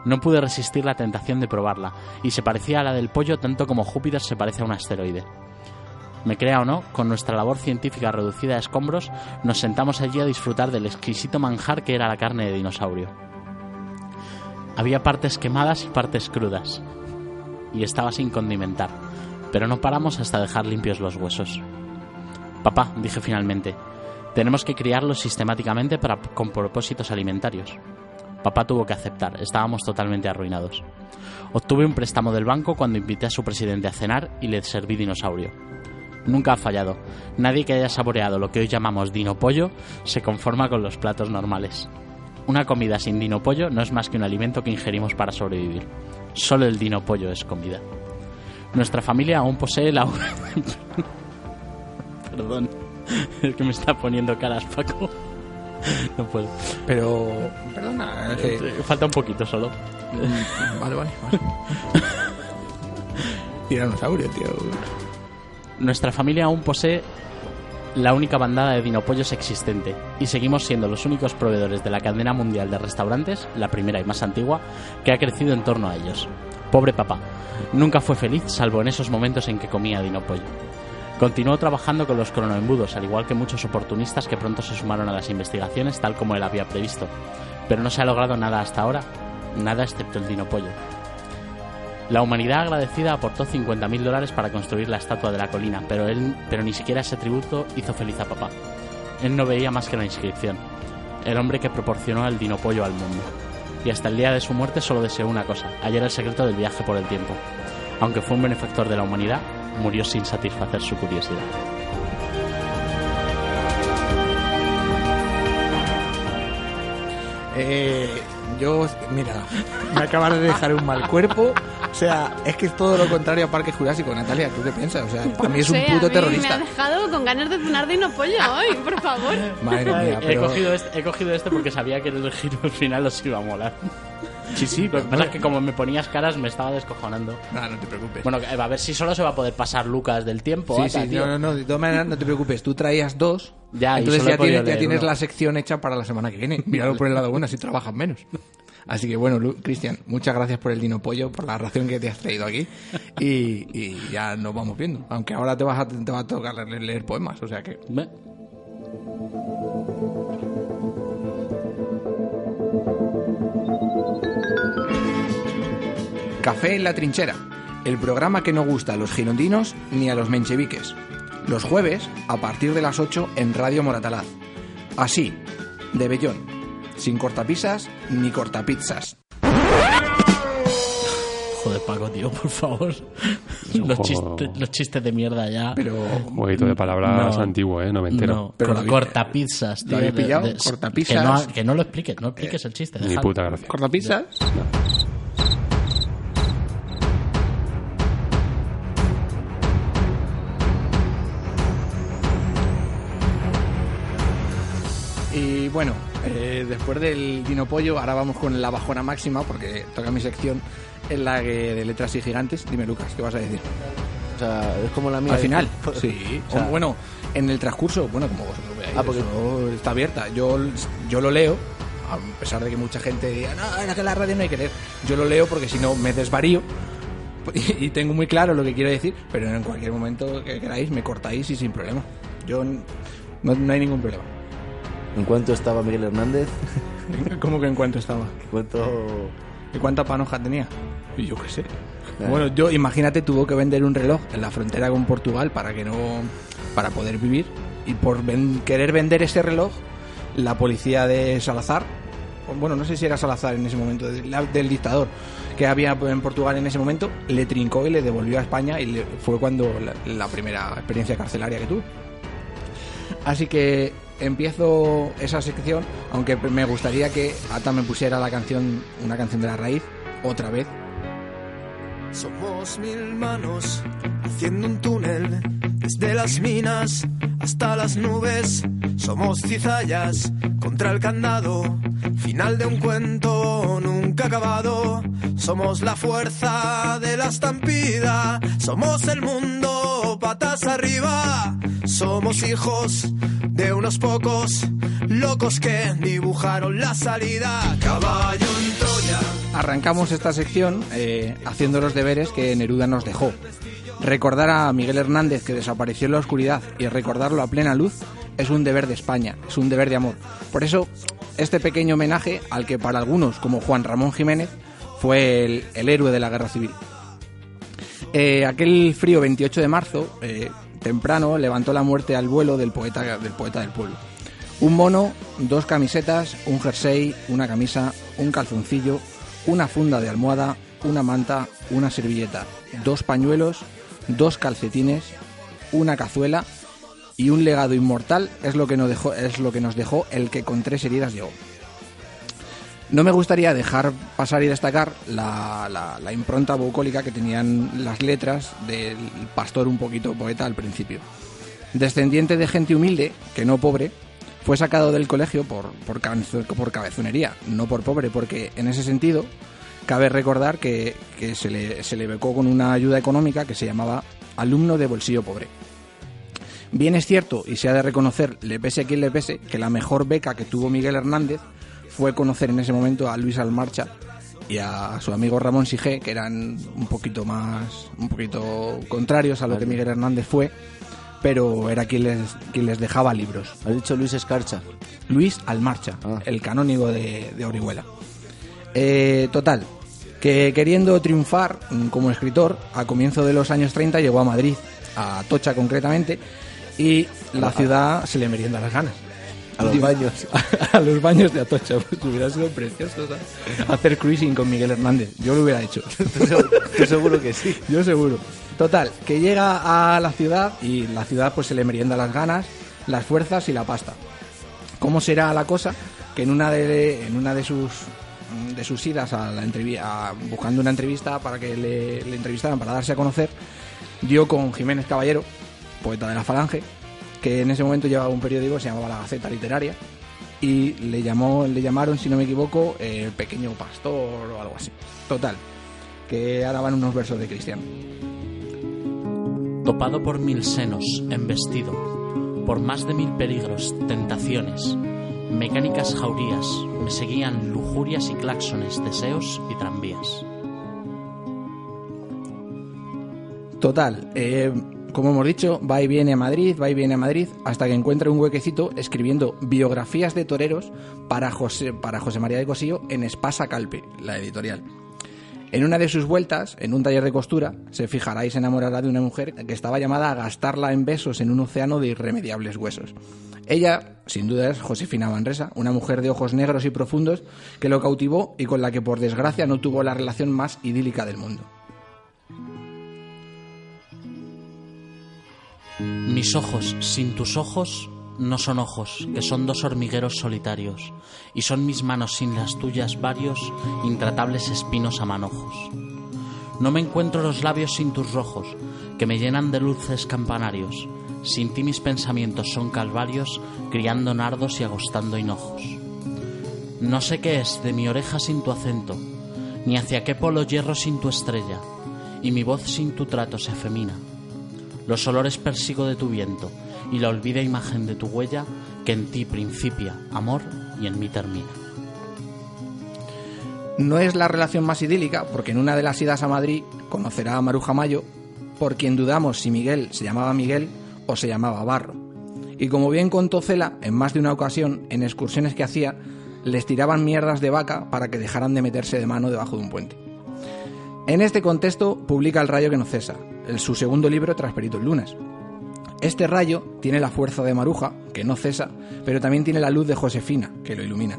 No pude resistir la tentación de probarla, y se parecía a la del pollo tanto como Júpiter se parece a un asteroide. Me crea o no, con nuestra labor científica reducida a escombros, nos sentamos allí a disfrutar del exquisito manjar que era la carne de dinosaurio. Había partes quemadas y partes crudas, y estaba sin condimentar, pero no paramos hasta dejar limpios los huesos. Papá, dije finalmente, tenemos que criarlos sistemáticamente para, con propósitos alimentarios. Papá tuvo que aceptar, estábamos totalmente arruinados. Obtuve un préstamo del banco cuando invité a su presidente a cenar y le serví dinosaurio. Nunca ha fallado. Nadie que haya saboreado lo que hoy llamamos dino pollo se conforma con los platos normales. Una comida sin dino pollo no es más que un alimento que ingerimos para sobrevivir. Solo el dino pollo es comida. Nuestra familia aún posee la... Perdón. Es que me está poniendo caras, Paco. No puedo. Pero, perdona, es que- Falta un poquito solo. Mm, Vale, vale, vale. Tiranosaurio, tío. Nuestra familia aún posee la única bandada de dinopollos existente y seguimos siendo los únicos proveedores de la cadena mundial de restaurantes, la primera y más antigua, que ha crecido en torno a ellos. Pobre papá, nunca fue feliz salvo en esos momentos en que comía dinopollo. Continuó trabajando con los cronoembudos, al igual que muchos oportunistas que pronto se sumaron a las investigaciones tal como él había previsto. Pero no se ha logrado nada hasta ahora, nada excepto el dinopollo. La humanidad agradecida aportó 50.000 dólares para construir la estatua de la colina, pero, él, pero ni siquiera ese tributo hizo feliz a papá. Él no veía más que la inscripción. El hombre que proporcionó el dinopollo al mundo. Y hasta el día de su muerte solo deseó una cosa, hallar el secreto del viaje por el tiempo. Aunque fue un benefactor de la humanidad, murió sin satisfacer su curiosidad. Eh, yo, mira, me acabas de dejar un mal cuerpo. O sea, es que es todo lo contrario a Parque Jurásico, Natalia. ¿Tú qué piensas? O sea, para mí es un puto terrorista. Me ha dejado con ganas de cenar de pollo hoy, por favor. Madre mía, he, pero... cogido este, he cogido este porque sabía que el giro al final os iba a molar. Sí, sí, Lo que pasa es que como me ponías caras me estaba descojonando. No, no te preocupes. Bueno, a ver si solo se va a poder pasar Lucas del tiempo. Sí, sí, tío. no, no, no, de todas maneras no te preocupes, tú traías dos, Ya, entonces he ya tienes, ya tienes la sección hecha para la semana que viene. Míralo por el lado bueno, así trabajas menos. Así que bueno, Lu- Cristian, muchas gracias por el Dino Pollo, por la ración que te has traído aquí y, y ya nos vamos viendo. Aunque ahora te vas a, te va a tocar leer, leer poemas, o sea que... Café en la trinchera, el programa que no gusta a los girondinos ni a los mencheviques. Los jueves, a partir de las 8 en Radio Moratalaz. Así, de Bellón, sin cortapisas ni cortapizzas. Joder, Paco, tío, por favor. Los, juego- chistes, los chistes de mierda ya. Pero... Un jueguito de palabras No. antiguo, ¿eh? No, Pero cor- lo habéis- cortapizzas, tío. ¿lo habéis pillado? de- Cortapizzas. Que no, que no lo expliques, no expliques el chiste. Ni puta gracia. ¿Cortapizzas? Y bueno, eh, después del Dino Pollo, ahora vamos con la bajona máxima, porque toca mi sección en la que- de letras y gigantes. Dime, Lucas, ¿qué vas a decir? O sea, es como la mía. Al final, Pues, sí. o sea, O, bueno, en el transcurso, bueno, como vosotros veáis, Ah, porque- eso está abierta. Yo, yo lo leo, a pesar de que mucha gente diga, no, es que la radio no hay que leer. Yo lo leo porque si no me desvarío y, tengo muy claro lo que quiero decir, pero en cualquier momento que queráis me cortáis y sin problema. Yo no, no hay ningún problema. ¿En cuánto estaba Miguel Hernández? ¿Cómo que en cuánto estaba? ¿En cuánto...? ¿Y cuánta panoja tenía? Yo qué sé. Bueno, yo imagínate tuvo que vender un reloj en la frontera con Portugal para que no para poder vivir y por ven- querer vender ese reloj la policía de Salazar bueno, no sé si era Salazar en ese momento del dictador que había en Portugal en ese momento le trincó y le devolvió a España y le- fue cuando la, la primera experiencia carcelaria que tuve. Así que empiezo esa sección, aunque me gustaría que Ata me pusiera la canción, una canción de la raíz, otra vez. Somos mil manos haciendo un túnel Desde las minas hasta las nubes, somos cizallas contra el candado. Final de un cuento nunca acabado. Somos la fuerza de la estampida. Somos el mundo patas arriba. Somos hijos de unos pocos locos que dibujaron la salida. Caballo en. Arrancamos esta sección eh, haciendo los deberes que Neruda nos dejó. Recordar a Miguel Hernández que desapareció en la oscuridad y recordarlo a plena luz es un deber de España, es un deber de amor. Por eso, este pequeño homenaje al que para algunos, como Juan Ramón Jiménez, fue el, el héroe de la guerra civil. Eh, aquel frío 28 de marzo, eh, temprano, levantó la muerte al vuelo del poeta del, poeta del pueblo. Un mono, dos camisetas, un jersey, una camisa, un calzoncillo, una funda de almohada, una manta, una servilleta, dos pañuelos, dos calcetines, una cazuela y un legado inmortal es lo que nos dejó, es lo que nos dejó el que con tres heridas llegó. No me gustaría dejar pasar y destacar la, la- impronta bucólica que tenían las letras del pastor un poquito poeta al principio. Descendiente de gente humilde, que no pobre, fue sacado del colegio por, por, por cabezonería, no por pobre, porque en ese sentido cabe recordar que, que se, le, se le becó con una ayuda económica que se llamaba alumno de bolsillo pobre. Bien es cierto, y se ha de reconocer, le pese a quien le pese, que la mejor beca que tuvo Miguel Hernández fue conocer en ese momento a Luis Almarcha y a su amigo Ramón Sigé, que eran un poquito más, un poquito contrarios a lo que Miguel Hernández fue, pero era quien les, quien les dejaba libros. Has dicho Luis Escarcha. Luis Almarcha, Ah. el canónigo de, de Orihuela. Eh, total, que queriendo triunfar mm, como escritor, a comienzo de los años 30 llegó a Madrid, a Tocha concretamente, y la ciudad se le merienda las ganas. A los baños. A, los baños de Atocha, pues hubiera sido precioso, ¿sabes? Hacer cruising con Miguel Hernández, yo lo hubiera hecho. Tú seguro que sí. Yo seguro. Total, que llega a la ciudad y la ciudad pues se le merienda las ganas, las fuerzas y la pasta. ¿Cómo será la cosa? Que en una de, en una de sus de sus idas a la entrevi- a- buscando una entrevista para que le, le entrevistaran para darse a conocer, dio con Jiménez Caballero, poeta de la Falange, que en ese momento llevaba un periódico que se llamaba La Gaceta Literaria y le llamó le llamaron si no me equivoco el pequeño pastor o algo así. Total, que ahora van unos versos de Cristiano. Topado por mil senos, embestido, por más de mil peligros, tentaciones, mecánicas jaurías, me seguían lujurias y claxones, deseos y tranvías. Total, eh, como hemos dicho, va y viene a Madrid, va y viene a Madrid, hasta que encuentra un huequecito escribiendo biografías de toreros para José, para José María de Cosillo en Espasa Calpe, la editorial. En una de sus vueltas, en un taller de costura, se fijará y se enamorará de una mujer que estaba llamada a gastarla en besos en un océano de irremediables huesos. Ella, sin duda, es Josefina Manresa, una mujer de ojos negros y profundos que lo cautivó y con la que, por desgracia, no tuvo la relación más idílica del mundo. Mis ojos, sin tus ojos, no son ojos, que son dos hormigueros solitarios, y son mis manos sin las tuyas varios, intratables espinos a manojos. No me encuentro los labios sin tus rojos, que me llenan de luces campanarios. Sin ti mis pensamientos son calvarios, criando nardos y agostando hinojos. No sé qué es de mi oreja sin tu acento, ni hacia qué polo hierro sin tu estrella, y mi voz sin tu trato se femina. Los olores persigo de tu viento, y la olvida imagen de tu huella, que en ti principia amor y en mí termina. No es la relación más idílica, porque en una de las idas a Madrid conocerá a Maruja Mayo, por quien dudamos si Miguel se llamaba Miguel o se llamaba Barro. Y como bien contó Cela, en más de una ocasión, en excursiones que hacía, les tiraban mierdas de vaca para que dejaran de meterse de mano debajo de un puente. En este contexto publica El rayo que no cesa, el- su segundo libro tras Peritos Lunas. Este rayo tiene la fuerza de Maruja, que no cesa, pero también tiene la luz de Josefina, que lo ilumina.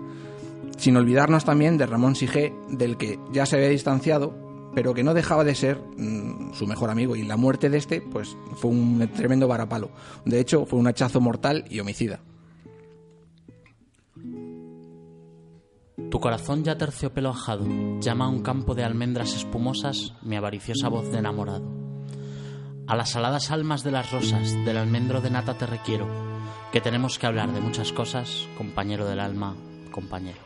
Sin olvidarnos también de Ramón Sigé, del que ya se había distanciado, pero que no dejaba de ser mm, su mejor amigo. Y la muerte de este, pues, fue un tremendo varapalo. De hecho, fue un hachazo mortal y homicida. Tu corazón ya terciopelo ajado llama a un campo de almendras espumosas mi avariciosa voz de enamorado. A las aladas almas de las rosas, del almendro de nata te requiero, que tenemos que hablar de muchas cosas, compañero del alma, compañero.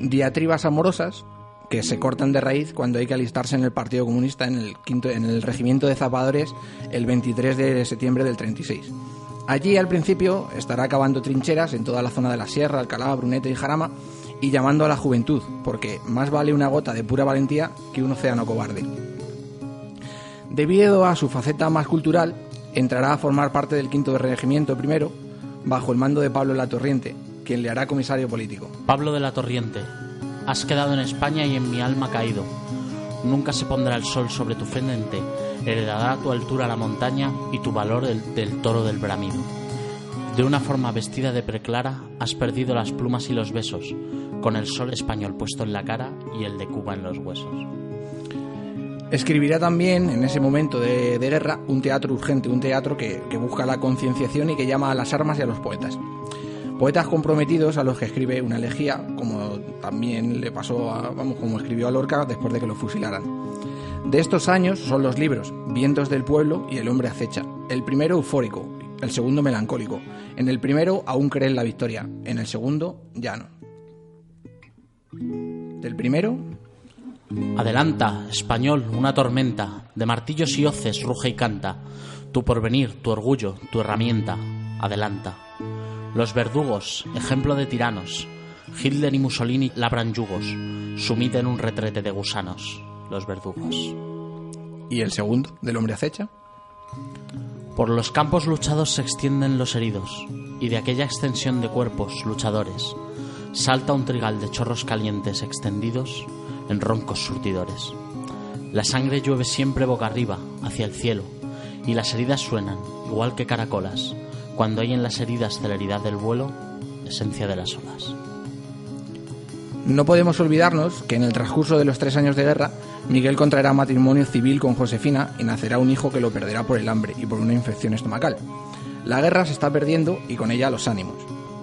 Diatribas amorosas que se cortan de raíz cuando hay que alistarse en el Partido Comunista en el, quinto, en el Regimiento de Zapadores el 23 de septiembre del 36. Allí al principio estará cavando trincheras en toda la zona de la Sierra, Alcalá, Brunete y Jarama y llamando a la juventud, porque más vale una gota de pura valentía que un océano cobarde. Debido a su faceta más cultural, entrará a formar parte del quinto regimiento primero, bajo el mando de Pablo La Torriente, quien le hará comisario político. Pablo de la Torriente, has quedado en España y en mi alma caído. Nunca se pondrá el sol sobre tu frente, heredará tu altura la montaña y tu valor el del toro del bramido. De una forma vestida de preclara, has perdido las plumas y los besos, con el sol español puesto en la cara y el de Cuba en los huesos. Escribirá también, en ese momento de, guerra, un teatro urgente, un teatro que, que busca la concienciación y que llama a las armas y a los poetas. Poetas comprometidos a los que escribe una elegía, como también le pasó a, vamos, como escribió a Lorca después de que lo fusilaran. De estos años son los libros Vientos del pueblo y El hombre acecha. El primero eufórico, el segundo melancólico. En el primero aún cree en la victoria, en el segundo ya no. Del primero Adelanta, español, una tormenta, de martillos y hoces ruge y canta, tu porvenir, tu orgullo, tu herramienta, adelanta. Los verdugos, ejemplo de tiranos, Hitler y Mussolini labran yugos, sumid en un retrete de gusanos, los verdugos. ¿Y el segundo, del hombre acecha? Por los campos luchados se extienden los heridos, y de aquella extensión de cuerpos luchadores salta un trigal de chorros calientes extendidos en roncos surtidores. La sangre llueve siempre boca arriba, hacia el cielo, y las heridas suenan, igual que caracolas, cuando hay en las heridas celeridad del vuelo, esencia de las olas. No podemos olvidarnos que en el transcurso de los tres años de guerra, Miguel contraerá matrimonio civil con Josefina y nacerá un hijo que lo perderá por el hambre y por una infección estomacal. La guerra se está perdiendo y con ella los ánimos.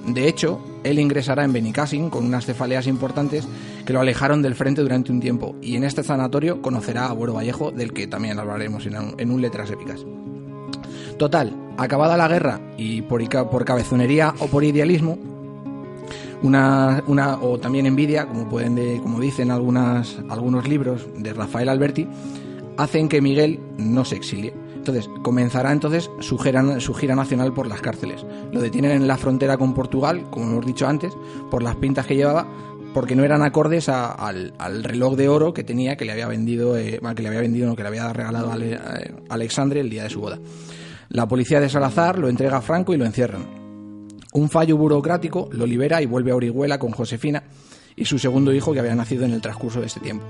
De hecho, él ingresará en Benicassin con unas cefaleas importantes que lo alejaron del frente durante un tiempo y en este sanatorio conocerá a Buero Vallejo, del que también hablaremos en un, Letras Épicas. Total, acabada la guerra y por cabezonería o por idealismo, una, una o también envidia, como pueden de- como dicen algunas, algunos libros de Rafael Alberti, hacen que Miguel no se exilie. Entonces, comenzará entonces su gira, su gira nacional por las cárceles. Lo detienen en la frontera con Portugal, como hemos dicho antes, por las pintas que llevaba, porque no eran acordes a- al, al reloj de oro que tenía, que le había vendido, eh, que le había vendido, que le había regalado a a Alexandre el día de su boda. La policía de Salazar lo entrega a Franco y lo encierran. Un fallo burocrático lo libera y vuelve a Orihuela con Josefina y su segundo hijo que había nacido en el transcurso de este tiempo.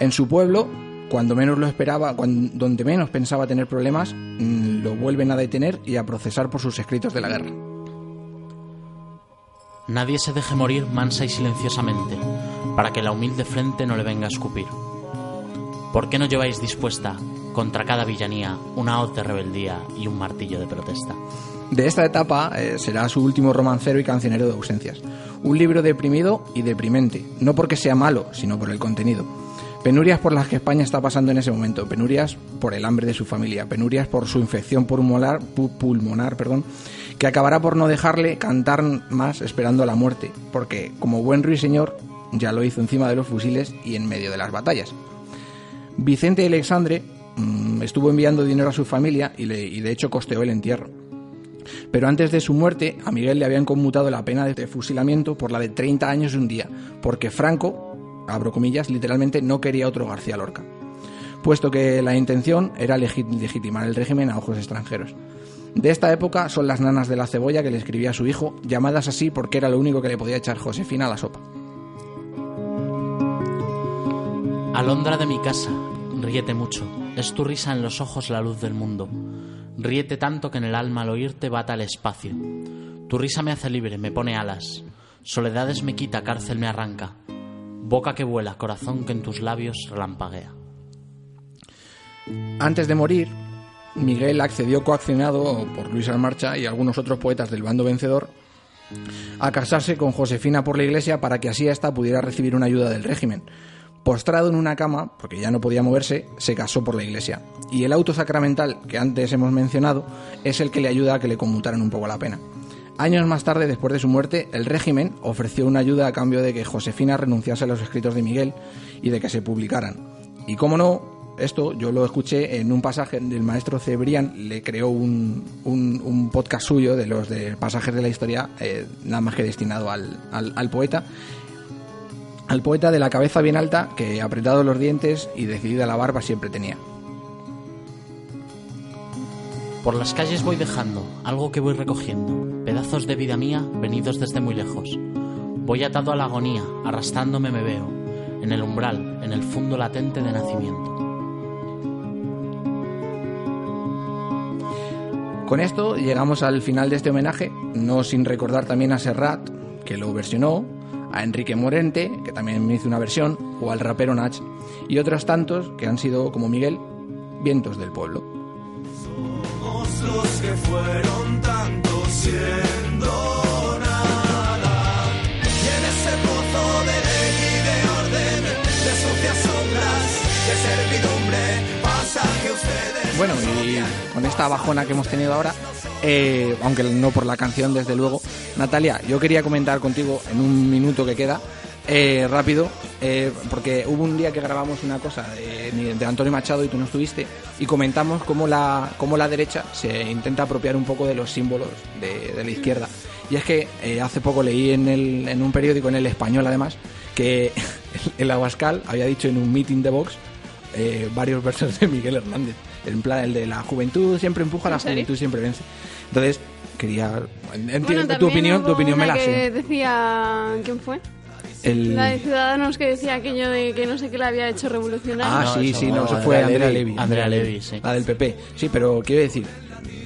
En su pueblo, cuando menos lo esperaba, cuan- donde menos pensaba tener problemas, mm, lo vuelven a detener y a procesar por sus escritos de la guerra. Nadie se deje morir mansa y silenciosamente, para que la humilde frente no le venga a escupir. ¿Por qué no lleváis dispuesta, contra cada villanía, una hoz de rebeldía y un martillo de protesta? De esta etapa eh, será su último romancero y cancionero de ausencias. Un libro deprimido y deprimente, no porque sea malo, sino por el contenido. Penurias por las que España está pasando en ese momento, penurias por el hambre de su familia, penurias por su infección pulmonar, pu- pulmonar perdón, que acabará por no dejarle cantar más esperando la muerte, porque como buen ruiseñor ya lo hizo encima de los fusiles y en medio de las batallas. Vicente Alexandre mm, estuvo enviando dinero a su familia y, le- y de hecho costeó el entierro. Pero antes de su muerte, a Miguel le habían conmutado la pena de fusilamiento por la de 30 años y un día, porque Franco, abro comillas, literalmente no quería otro García Lorca, puesto que la intención era legi- legitimar el régimen a ojos extranjeros. De esta época son las nanas de la cebolla que le escribía a su hijo, llamadas así porque era lo único que le podía echar Josefina a la sopa. Alondra de mi casa, ríete mucho, es tu risa en los ojos la luz del mundo. Ríete tanto que en el alma al oírte bata el espacio. Tu risa me hace libre, me pone alas. Soledades me quita, cárcel me arranca. Boca que vuela, corazón que en tus labios relampaguea. Antes de morir, Miguel accedió coaccionado por Luis Almarcha y algunos otros poetas del bando vencedor a casarse con Josefina por la iglesia para que así ésta pudiera recibir una ayuda del régimen, Postrado en una cama, porque ya no podía moverse, se casó por la iglesia. Y el auto sacramental que antes hemos mencionado es el que le ayuda a que le conmutaran un poco la pena. Años más tarde, después de su muerte, el régimen ofreció una ayuda a cambio de que Josefina renunciase a los escritos de Miguel y de que se publicaran. Y cómo no, esto yo lo escuché en un pasaje del maestro Cebrián, le creó un, un- podcast suyo de los de pasajes de la historia, eh, nada más que destinado al- al poeta. Al poeta de la cabeza bien alta, que apretado los dientes y decidida la barba siempre tenía. Por las calles voy dejando algo que voy recogiendo, pedazos de vida mía venidos desde muy lejos. Voy atado a la agonía, arrastrándome me veo, en el umbral, en el fondo latente de nacimiento. Con esto llegamos al final de este homenaje, no sin recordar también a Serrat, que lo versionó, a Enrique Morente, que también me hizo una versión, o al rapero Nach, y otros tantos que han sido, como Miguel, vientos del pueblo. Somos los que fueron siendo Bueno, y con esta bajona que hemos tenido ahora, eh, aunque no por la canción, desde luego, Natalia, yo quería comentar contigo en un minuto que queda, eh, rápido, eh, porque hubo un día que grabamos una cosa de, Antonio Machado y tú no estuviste, y comentamos cómo la, cómo la derecha se intenta apropiar un poco de los símbolos de, la izquierda. Y es que hace poco leí en, el, en un periódico, en el español además, que el Abascal había dicho en un meeting de Vox eh, varios versos de Miguel Hernández. En plan, el de la juventud siempre empuja, la ¿En serio? juventud siempre vence. Entonces, quería. enti- Bueno, tu opinión, tu opinión me la sé. decía... ¿Quién fue? El... La de Ciudadanos que decía aquello de que no sé qué le había hecho revolucionar. Ah, No, sí, eso sí, no, no, eso fue Andrea Levy. Levy. Andrea Levy, sí. La del PP. Sí, pero quiero decir,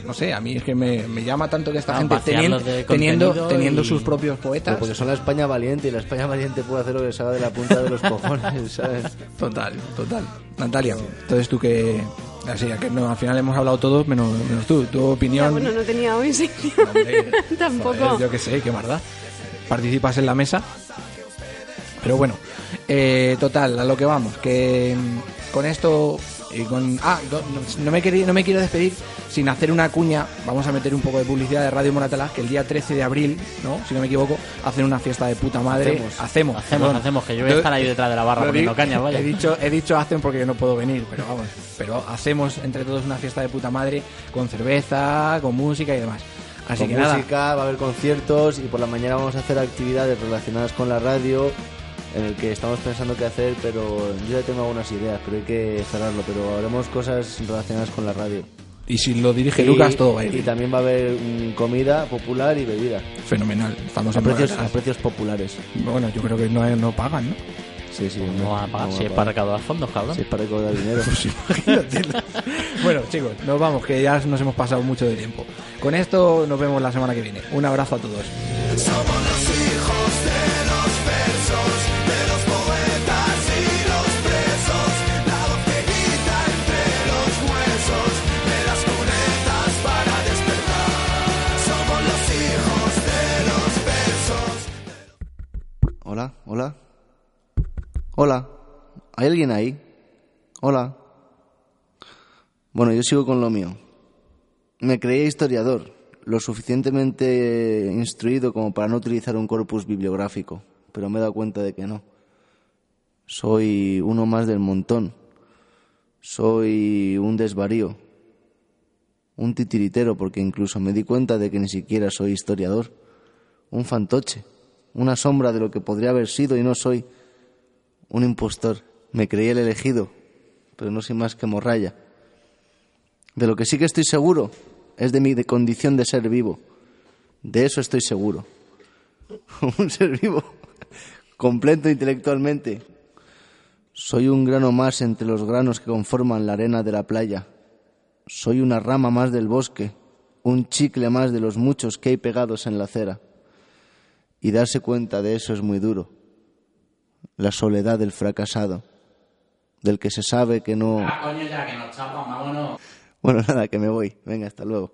no sé, a mí es que me, me llama tanto que esta Ah, gente vaciarlos teniendo, teniendo, contenido teniendo y- sus propios poetas. Pero porque son la España valiente y la España valiente puede hacer lo que salga de la punta de los cojones, ¿sabes? Total, total. Natalia, entonces tú que. Así, que no, al final hemos hablado todos menos, menos tú. Tu opinión. Ya, bueno, no tenía hoy sección. Hombre, Tampoco. Joder, yo qué sé, qué maldad. Participas en la mesa. Pero bueno, eh, total, a lo que vamos, que mm, con esto y con ah, no, me quería, no me quiero despedir sin hacer una cuña. Vamos a meter un poco de publicidad de Radio Moratalaz que el día 13 de abril, ¿no? Si no me equivoco, hacen una fiesta de puta madre. Hacemos. hacemos, Hacemos, que yo voy a estar ahí detrás de la barra poniendo di- caña, vaya. He dicho, he dicho hacen porque yo no puedo venir, pero vamos. Pero hacemos entre todos una fiesta de puta madre con cerveza, con música y demás. Así con que nada. música, va a haber conciertos y por la mañana vamos a hacer actividades relacionadas con la radio en el que estamos pensando qué hacer, pero yo ya tengo algunas ideas, pero hay que cerrarlo, pero haremos cosas relacionadas con la radio. Y si lo dirige Y- Lucas, todo va a ir Y también va a haber mm, comida popular y bebida. Fenomenal. Estamos A en precios, a precios populares. Bueno, yo creo que no, no pagan, ¿no? Sí, sí. No van a pagar, no si es para a recaudar fondos, cabrón. Si es para recaudar dinero. Bueno, chicos, nos vamos, que ya nos hemos pasado mucho de tiempo. Con esto nos vemos la semana que viene. Un abrazo a todos. Somos los hijos de Hola. ¿Hay alguien ahí? Hola. Bueno, yo sigo con lo mío. Me creía historiador, lo suficientemente instruido como para no utilizar un corpus bibliográfico, pero me he dado cuenta de que no. Soy uno más del montón. Soy un desvarío. Un titiritero, porque incluso me di cuenta de que ni siquiera soy historiador. Un fantoche. Una sombra de lo que podría haber sido y no soy. Un impostor. Me creí el elegido, pero no soy más que morralla. De lo que sí que estoy seguro es de mi de condición de ser vivo. De eso estoy seguro. un ser vivo, completo intelectualmente. Soy un grano más entre los granos que conforman la arena de la playa. Soy una rama más del bosque, un chicle más de los muchos que hay pegados en la acera. Y darse cuenta de eso es muy duro. La soledad del fracasado, del que se sabe que no... coño, ya que nos vámonos. Bueno, nada, que me voy. Venga, hasta luego.